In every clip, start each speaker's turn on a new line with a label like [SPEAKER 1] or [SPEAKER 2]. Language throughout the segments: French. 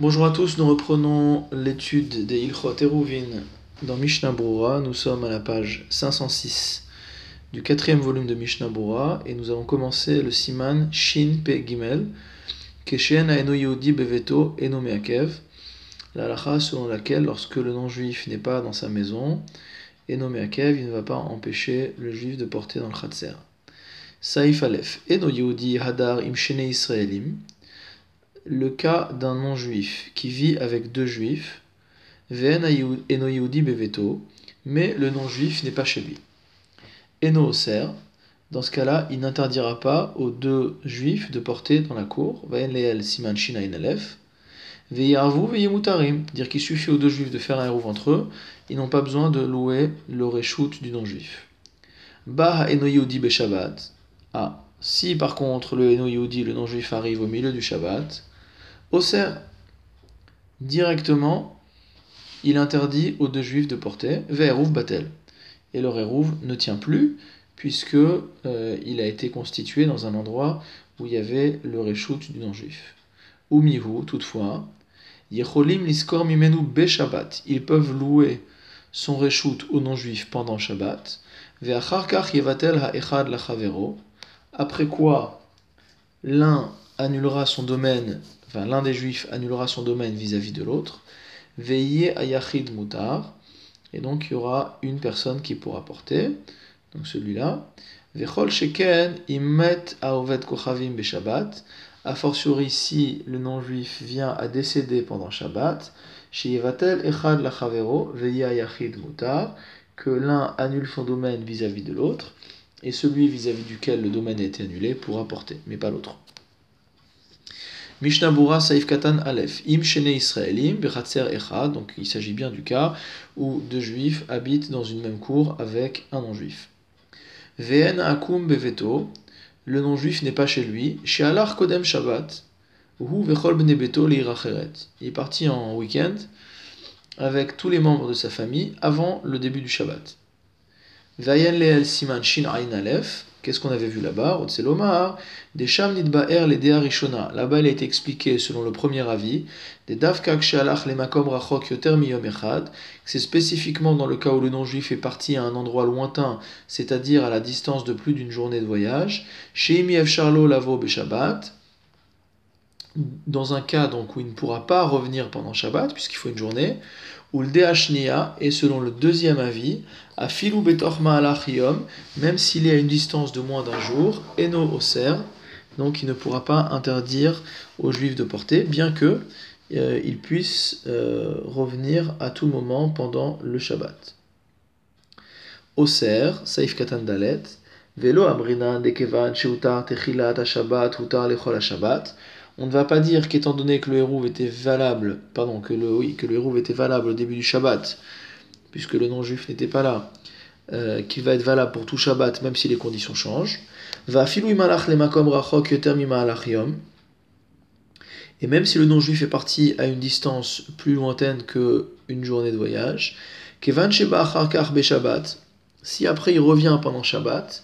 [SPEAKER 1] Bonjour à tous, nous reprenons l'étude des Ilchot Eruvin dans Mishnah Brura. Nous sommes à la page 506 du quatrième volume de Mishnah Brura et nous allons commencer le siman Shin Pe Gimel Keshen Aeno Yehudi Beveto Eno Meakev la halakha selon laquelle lorsque le non-juif n'est pas dans sa maison Eno Meakev il ne va pas empêcher le juif de porter dans le Khatser. Saif Aleph Eno Yehudi Hadar Im Shene Israelim le cas d'un non-juif qui vit avec deux juifs, Beveto, mais le non-juif n'est pas chez lui. Eno dans ce cas-là, il n'interdira pas aux deux juifs de porter dans la cour, Vaen Leel Siman Shina Inalef, Veyarvu dire qu'il suffit aux deux juifs de faire un héros entre eux, ils n'ont pas besoin de louer le du non-juif. Bah Eno Yehudi Beshabbat, ah, si par contre le Eno le non-juif, arrive au milieu du Shabbat, Oser, directement, il interdit aux deux juifs de porter Ve'eruv Batel. Et le Eruv ne tient plus, puisque euh, il a été constitué dans un endroit où il y avait le reshoot du non-juif. Umihu, toutefois, Yecholim liskor mimenu be Shabbat. Ils peuvent louer son reshoot au non-juif pendant Shabbat. Ve'acharkach yevatel ha'echad lachavero. Après quoi, l'un annulera son domaine enfin l'un des juifs annulera son domaine vis-à-vis de l'autre, veillez ayachid mutar, et donc il y aura une personne qui pourra porter, donc celui-là, vechol sheken imet aovet kochavim beshabbat, a fortiori si le non-juif vient à décéder pendant Shabbat, sheyevatel echad lachavero, veillez ayachid mutar, que l'un annule son domaine vis-à-vis de l'autre, et celui vis-à-vis duquel le domaine a été annulé pourra porter, mais pas l'autre. Mishnah Bura Saif Katan Aleph. Im Shene Israelim, Bechatzer Echad. Donc il s'agit bien du cas où deux juifs habitent dans une même cour avec un non-juif. Ve'en Akum Beveto. Le non-juif n'est pas chez lui. She'alar Kodem Shabbat. Hu Vechol Bne Beto Il est parti en week-end avec tous les membres de sa famille avant le début du Shabbat. Vayen Leel Siman Shin Aleph. Qu'est-ce qu'on avait vu là-bas? Des Sham Nidbaer les Dea Rishona. Là-bas, il a été expliqué selon le premier avis, des Davkak Shalach les Makom Rachok Yoter Miyom Echad, c'est spécifiquement dans le cas où le non-juif est parti à un endroit lointain, c'est-à-dire à la distance de plus d'une journée de voyage, Ev Charlo Lavo Beshabbat, dans un cas donc où il ne pourra pas revenir pendant Shabbat, puisqu'il faut une journée, ou le Deashnia est selon le deuxième avis, à Filou Betorma Alachiyom, même s'il est à une distance de moins d'un jour, Eno Oser, donc il ne pourra pas interdire aux juifs de porter, bien que euh, il puisse euh, revenir à tout moment pendant le Shabbat. Oser, Saif Katan Dalet, Amrina Dekevan Techilat Shabbat Utar Lechol Shabbat. On ne va pas dire qu'étant donné que le héros était valable, pardon, que le, oui, que le héros était valable au début du Shabbat, puisque le non-juif n'était pas là, euh, qu'il va être valable pour tout Shabbat, même si les conditions changent. Va malach le makom rachok yom. Et même si le non-juif est parti à une distance plus lointaine que une journée de voyage, acharkach Shabbat, si après il revient pendant Shabbat,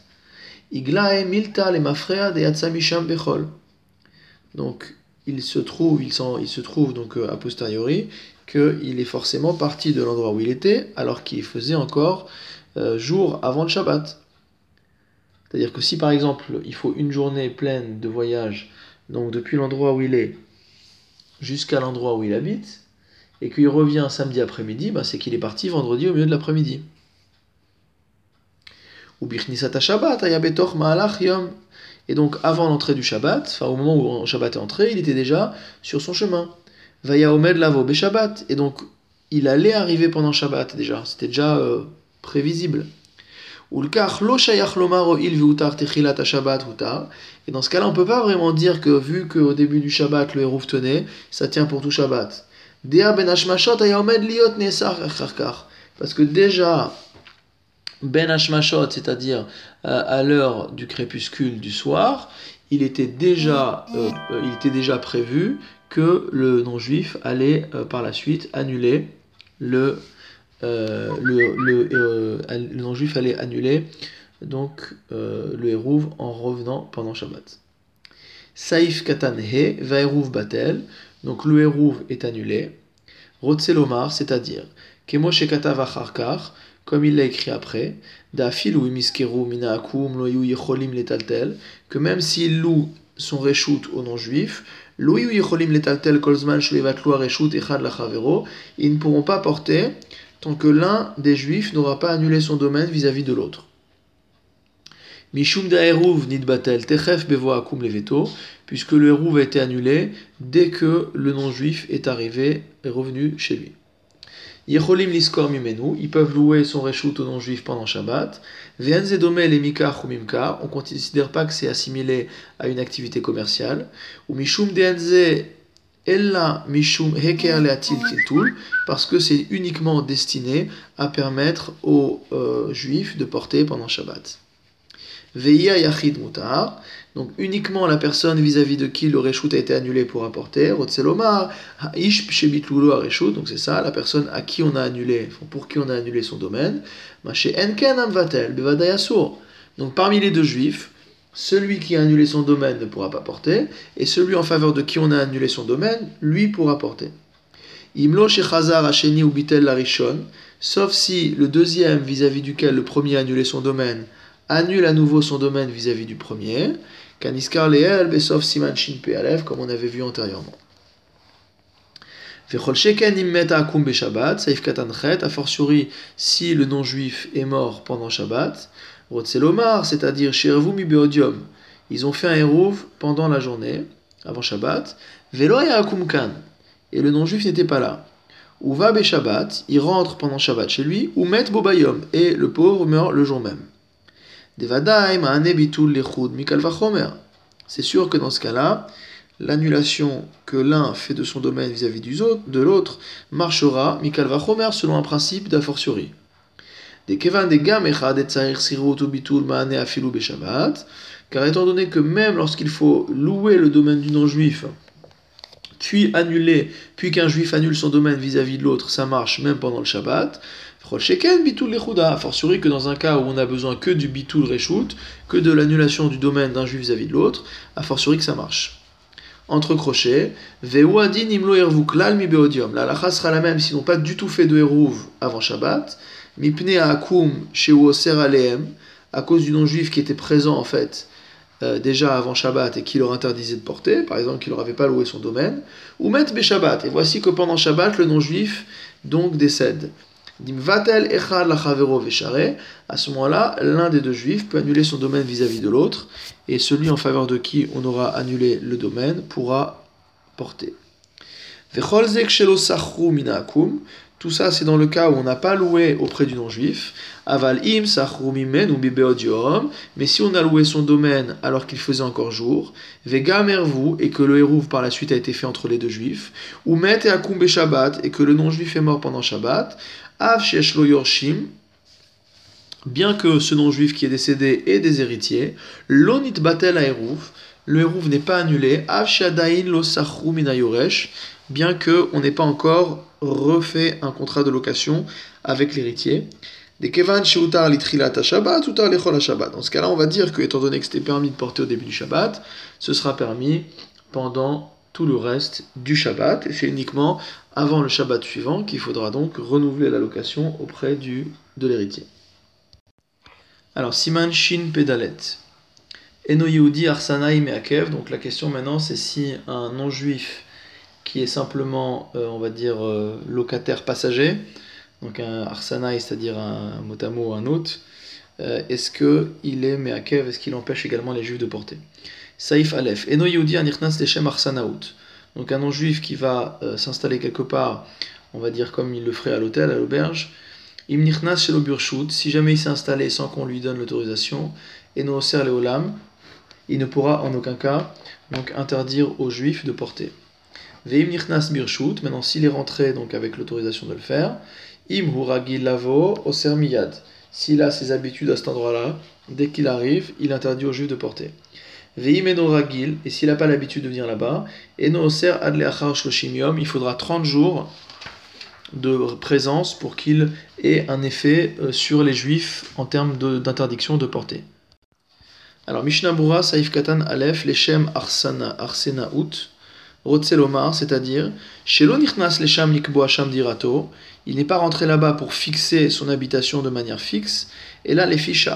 [SPEAKER 1] iglae milta le mafrea de bechol. Donc il se trouve, il, se trouve donc euh, a posteriori qu'il est forcément parti de l'endroit où il était alors qu'il faisait encore euh, jour avant le Shabbat. C'est-à-dire que si par exemple il faut une journée pleine de voyage, donc depuis l'endroit où il est jusqu'à l'endroit où il habite, et qu'il revient samedi après-midi, bah, c'est qu'il est parti vendredi au milieu de l'après-midi. Ou Shabbat. Et donc, avant l'entrée du Shabbat, enfin au moment où Shabbat est entré, il était déjà sur son chemin. Vaya Omed Lavo Shabbat. Et donc, il allait arriver pendant Shabbat déjà. C'était déjà euh, prévisible. Et dans ce cas-là, on ne peut pas vraiment dire que vu qu'au début du Shabbat, le Hérouf tenait, ça tient pour tout Shabbat. Ben Parce que déjà, ben Hashmashot, c'est-à-dire euh, à l'heure du crépuscule du soir, il était déjà, euh, déjà prévu que le non-juif allait euh, par la suite annuler le, le, non-juif allait annuler donc le Hérouv en revenant pendant Shabbat. Saif Katan He, Vaerouv Batel. Donc le hérouv est annulé. Rotselomar, c'est-à-dire, Kemo Shekatav Acharkar, comme il l'a écrit après, que même s'il loue son reshoot au non-juif, lo yecholim letaltel kolzman shlevatlu reshoot echad lachavero, ils ne pourront pas porter tant que l'un des juifs n'aura pas annulé son domaine vis-à-vis de l'autre. Mishum da'eruv nidbatel techef bevo akum leveto, puisque le hérouv a été annulé dès que le non-juif est arrivé et revenu chez lui. Yecholim liskor mimenu, ils peuvent louer son reshoot au non-juif pendant Shabbat. Mimkar, on ne considère pas que c'est assimilé à une activité commerciale. Ou mishum de'enze ella mishum heker leatil parce que c'est uniquement destiné à permettre aux euh, juifs de porter pendant Shabbat. Veia yachid mutar, donc uniquement la personne vis-à-vis de qui le reshoot a été annulé pour apporter. Rotselomar, ha'ish donc c'est ça, la personne à qui on a annulé, pour qui on a annulé son domaine. Maché enken amvatel, bevadayasur. Donc parmi les deux juifs, celui qui a annulé son domaine ne pourra pas porter, et celui en faveur de qui on a annulé son domaine, lui pourra porter. Imlo shechazar hasheni ou bitel larishon, sauf si le deuxième vis-à-vis duquel le premier a annulé son domaine annule à nouveau son domaine vis-à-vis du premier, Kaniskar Leel, Besov Siman Shin comme on avait vu antérieurement. Vechol Sheken Immeta Akum Beshabbat, Saif Katan Chet, a fortiori si le non-juif est mort pendant Shabbat, Rotselomar, c'est-à-dire Shervu Beodium, ils ont fait un hérouv pendant la journée, avant Shabbat, Veloya Akum Kan, et le non-juif n'était pas là. Ou va Shabbat, il rentre pendant Shabbat chez lui, ou met Bobayom, et le pauvre meurt le jour même. C'est sûr que dans ce cas-là, l'annulation que l'un fait de son domaine vis-à-vis de l'autre marchera mikal selon un principe d'a fortiori. Car étant donné que même lorsqu'il faut louer le domaine du non-juif, puis annuler, puis qu'un juif annule son domaine vis-à-vis de l'autre, ça marche même pendant le Shabbat, a fortiori que dans un cas où on a besoin que du bitul reshoot, que de l'annulation du domaine d'un juif vis-à-vis de l'autre, a fortiori que ça marche. Entre crochets, ve'uadin imlo ervuklal mi beodium. La lacha sera la même s'ils n'ont pas du tout fait de hérouv avant Shabbat. Mipne akum oser aleem, à cause du non-juif qui était présent en fait euh, déjà avant Shabbat et qui leur interdisait de porter, par exemple qui leur avait pas loué son domaine, ou met Shabbat. Et voici que pendant Shabbat, le non-juif donc décède. À ce moment-là, l'un des deux juifs peut annuler son domaine vis-à-vis de l'autre, et celui en faveur de qui on aura annulé le domaine pourra porter. Tout ça, c'est dans le cas où on n'a pas loué auprès du non-juif. Aval im ou Mais si on a loué son domaine alors qu'il faisait encore jour, vegamervu et que le hérouv par la suite a été fait entre les deux juifs, ou met et akum Shabbat et que le non-juif est mort pendant Shabbat, Av yorshim, bien que ce non-juif qui est décédé ait des héritiers, l'onit batel aerouf, le hérouv n'est pas annulé, lo bien qu'on n'ait pas encore refait un contrat de location avec l'héritier. Des kevan litrilat shabbat, shabbat. Dans ce cas-là, on va dire que, étant donné que c'était permis de porter au début du Shabbat, ce sera permis pendant tout le reste du Shabbat, et c'est uniquement avant le Shabbat suivant qu'il faudra donc renouveler la location auprès du, de l'héritier. Alors, Siman Shin Pedalet. Eno Yehudi Arsanaï Meakev, donc la question maintenant c'est si un non-juif qui est simplement, euh, on va dire, euh, locataire passager, donc un Arsanaï, c'est-à-dire un motamo, un hôte, euh, est-ce qu'il est Meakev, est-ce qu'il empêche également les juifs de porter? Saif Aleph. Eno Yehudi Anirnas Leshem Arsanaout. Donc un non-juif qui va s'installer quelque part, on va dire comme il le ferait à l'hôtel, à l'auberge. Imnichnas chez l'oburshut, si jamais il s'est installé sans qu'on lui donne l'autorisation, Eno Oser Leolam, il ne pourra en aucun cas donc interdire aux juifs de porter. Veim Nichnas Birshut, maintenant s'il est rentré donc avec l'autorisation de le faire, Im Huragil Lavo Oser Miyad. S'il a ses habitudes à cet endroit-là, dès qu'il arrive, il interdit aux juifs de porter. Ragil, et s'il n'a pas l'habitude de venir là-bas, Eno Oser Shloshim il faudra 30 jours de présence pour qu'il ait un effet euh, sur les juifs en termes d'interdiction de, porter. Alors Mishnah Bura, Saif Katan Aleph, Leshem Arsena, Arsena Out. C'est-à-dire, Shelo Nichnas Lesham Hasham Dirato, il n'est pas rentré là-bas pour fixer son habitation de manière fixe, et là, les fiches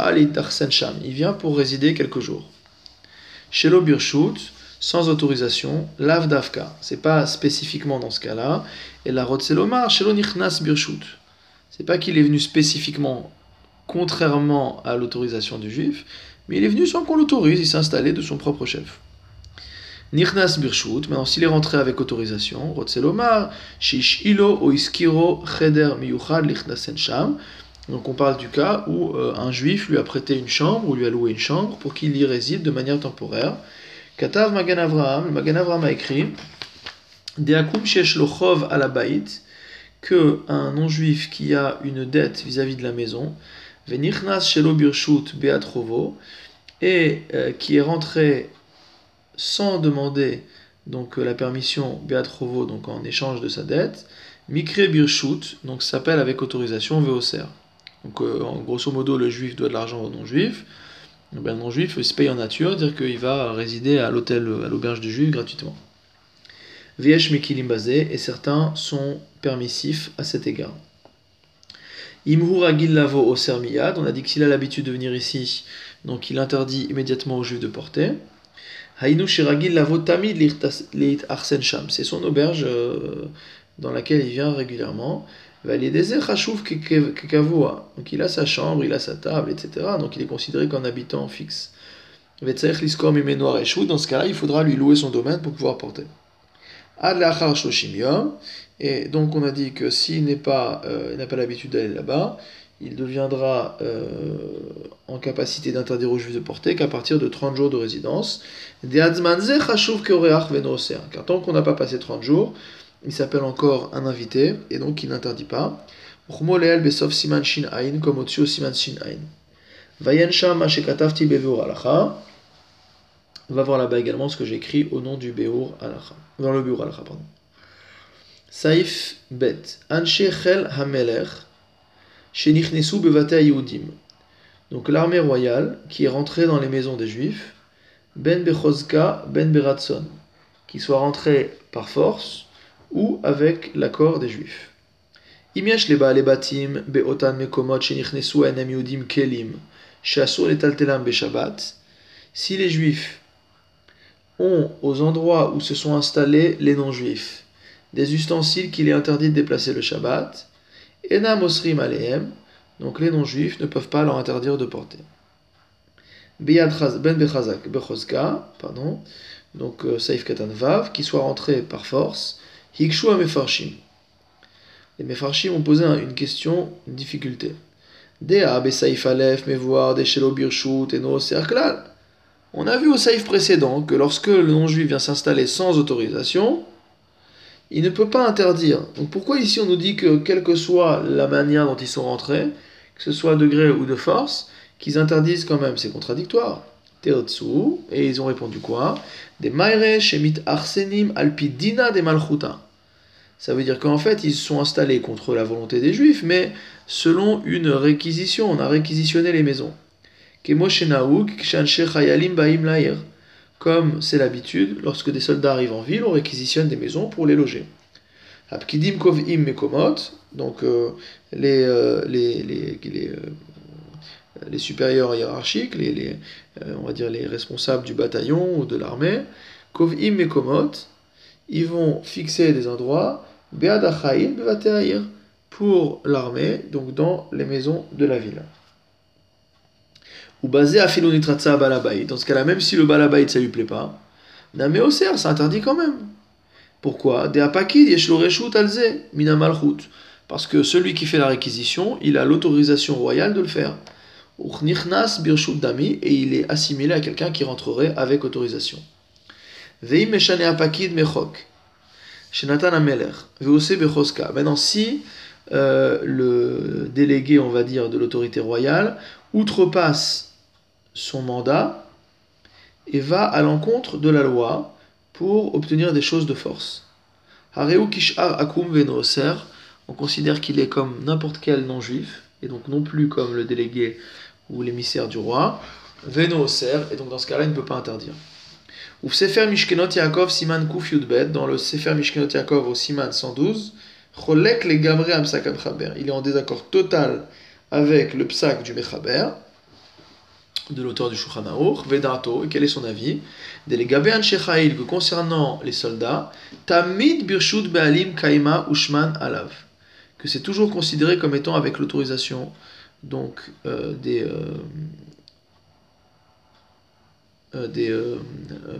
[SPEAKER 1] Sham, il vient pour résider quelques jours. Shelo Birshut, sans autorisation, lav davka, c'est pas spécifiquement dans ce cas-là, et la Rotzelomar, Shelo Nichnas Birshut, c'est pas qu'il est venu spécifiquement contrairement à l'autorisation du juif, mais il est venu sans qu'on l'autorise, il s'est installé de son propre chef. Nirnas Birshut, maintenant s'il est rentré avec autorisation, Rotzelomar, Shish Ilo o Iskiro Cheder Miyuchad Sham. Donc on parle du cas où euh, un juif lui a prêté une chambre ou lui a loué une chambre pour qu'il y réside de manière temporaire. Katav Magan Avraham, Magan a écrit Deakum Shesh Lochov que un non-juif qui a une dette vis-à-vis de la maison, Venichnas Shelo Birshut Beatrovo, et euh, qui est rentré sans demander donc la permission Beatrovo donc en échange de sa dette, Mikre Birshut donc s'appelle avec autorisation Veoser. Donc euh, en grosso modo le juif doit de l'argent au non-juif. Ben, le non-juif se paye en nature, dire qu'il va résider à l'hôtel, à l'auberge du juif gratuitement. Viesh Mekilim et certains sont permissifs à cet égard. Imhur Lavo au on a dit que s'il a l'habitude de venir ici, donc il interdit immédiatement aux juifs de porter. C'est son auberge euh, dans laquelle il vient régulièrement. Donc il a sa chambre, il a sa table, etc. Donc il est considéré comme habitant fixe. Dans ce cas-là, il faudra lui louer son domaine pour pouvoir porter. Et donc on a dit que s'il n'est pas, euh, n'a pas l'habitude d'aller là-bas, il deviendra euh, en capacité d'interdire aux juifs de porter qu'à partir de 30 jours de résidence. Car tant qu'on n'a pas passé 30 jours, il s'appelle encore un invité et donc il n'interdit pas. Siman Va voir là-bas également ce que j'écris au nom du Beur Alacha. Dans le Beur Alacha, pardon. Saif Bet. Anshe Chel Hamelech. Donc l'armée royale qui est rentrée dans les maisons des Juifs, Ben Bechozka, Ben Beratson, qui soit rentrée par force ou avec l'accord des Juifs. Imiesh leba lebatim beotan mekomot shenichnesu enem yudim kelim shasur letaltelam beshabbat. Si les Juifs ont aux endroits où se sont installés les non-juifs des ustensiles qu'il est interdit de déplacer le Shabbat, Enam osrim alehem, donc les non-juifs ne peuvent pas leur interdire de porter. Ben Bechazak pardon, donc euh, Saif Katan Vav, qui soit rentré par force, Hikshu Mefarshim. Les Mefarshim ont posé une question, une difficulté. Dea Besaif Aleph, Mevoir, Deshelo Birshut, Eno Serklal. On a vu au Saif précédent que lorsque le non-juif vient s'installer sans autorisation, il ne peut pas interdire. Donc pourquoi ici on nous dit que quelle que soit la manière dont ils sont rentrés, que ce soit de gré ou de force, qu'ils interdisent quand même? C'est contradictoire. Teotsu, et ils ont répondu quoi? Des maire shemit arsenim alpidina des malchuta. Ça veut dire qu'en fait, ils se sont installés contre la volonté des juifs, mais selon une réquisition, on a réquisitionné les maisons. Comme c'est l'habitude, lorsque des soldats arrivent en ville, on réquisitionne des maisons pour les loger. Donc les, euh, les, les, les, euh, supérieurs hiérarchiques, on va dire les responsables du bataillon ou de l'armée, kovim mekomot, ils vont fixer des endroits, beadachaim bevateahir, pour l'armée, donc dans les maisons de la ville ou basé à Filonitratsa Balabait. Dans ce cas-là, même si le Balabait ça lui plaît pas, Nameoser, ça interdit quand même. Pourquoi? De Apakid Yeshloreshut Alze Minamalchut. Parce que celui qui fait la réquisition, il a l'autorisation royale de le faire. Uchnichnas Birshut Dami, et il est assimilé à quelqu'un qui rentrerait avec autorisation. Veim Meshane Apakid Mechok. Shenatan Ameler. Veose Bechoska. Maintenant, si euh, le délégué, on va dire, de l'autorité royale outrepasse son mandat et va à l'encontre de la loi pour obtenir des choses de force. Akum on considère qu'il est comme n'importe quel non-juif, et donc non plus comme le délégué ou l'émissaire du roi, veno et donc dans ce cas-là, il ne peut pas interdire. Ou Sefer Mishkenot Siman Kuf Yudbet, dans le Sefer Mishkenot Yaakov au Siman 112, Cholek le Gabre Amsak. Il est en désaccord total avec le psak du Mechaber, de l'auteur du Shulchan Aruch, Vedato, et quel est son avis? Delegabe Anshechail, que concernant les soldats, Tamid Birshut Be'alim Kaima Ushman Alav, que c'est toujours considéré comme étant avec l'autorisation donc euh, des, euh, euh, des,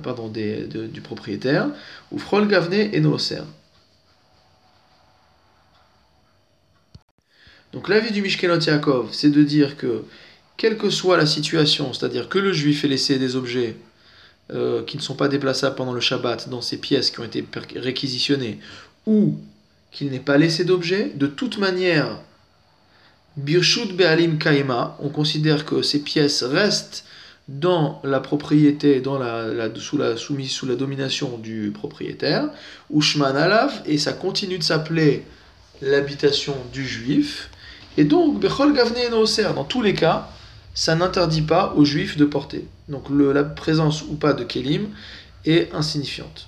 [SPEAKER 1] pardon, des, de, du propriétaire, ou Frol Gavne et. Donc l'avis du Mishkenot Yaakov, c'est de dire que, quelle que soit la situation, c'est-à-dire que le juif ait laissé des objets euh, qui ne sont pas déplaçables pendant le Shabbat dans ces pièces qui ont été réquisitionnées, ou qu'il n'ait pas laissé d'objets, de toute manière, Birshut Be'alim Kaima, on considère que ces pièces restent dans la propriété, dans la, sous, la, soumise, sous la domination du propriétaire, Ushman Alav, et ça continue de s'appeler l'habitation du juif, et donc, Bechol Gavne dans tous les cas, ça n'interdit pas aux juifs de porter. Donc la présence ou pas de Kelim est insignifiante.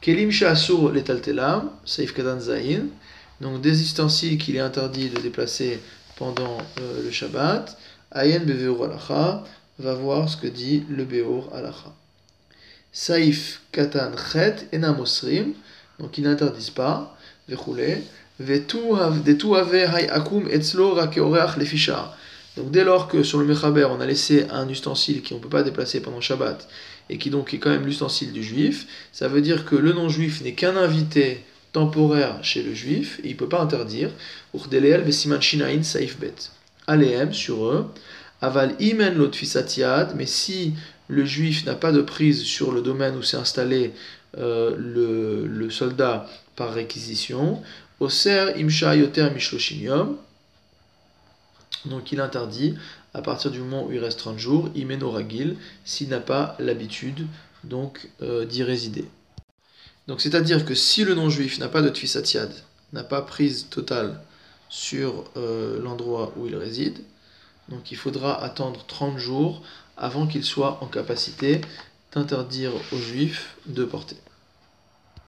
[SPEAKER 1] Kelim Sha'asur letaltelam, Saif Kadan Zahin, donc des ustensiles qu'il est interdit de déplacer pendant euh, le Shabbat, Ayen Beveur Alacha, va voir ce que dit le Beur Alacha. Saif Katan Chet Enamosrim, donc ils n'interdisent pas, donc dès lors que sur le Mechaber on a laissé un ustensile qu'on ne peut pas déplacer pendant Shabbat et qui donc est quand même l'ustensile du juif, ça veut dire que le non-juif n'est qu'un invité temporaire chez le juif et il ne peut pas interdire. Aleem sur eux. Aval imen lotfisatiad, mais si le juif n'a pas de prise sur le domaine où s'est installé euh, le, soldat par réquisition, Oser imsha yoter Donc il interdit, à partir du moment où il reste 30 jours, imenoragil, s'il n'a pas l'habitude donc euh, d'y résider. Donc c'est-à-dire que si le non-juif n'a pas de tfisatiad, n'a pas prise totale sur euh, l'endroit où il réside, donc il faudra attendre 30 jours avant qu'il soit en capacité d'interdire aux juifs de porter.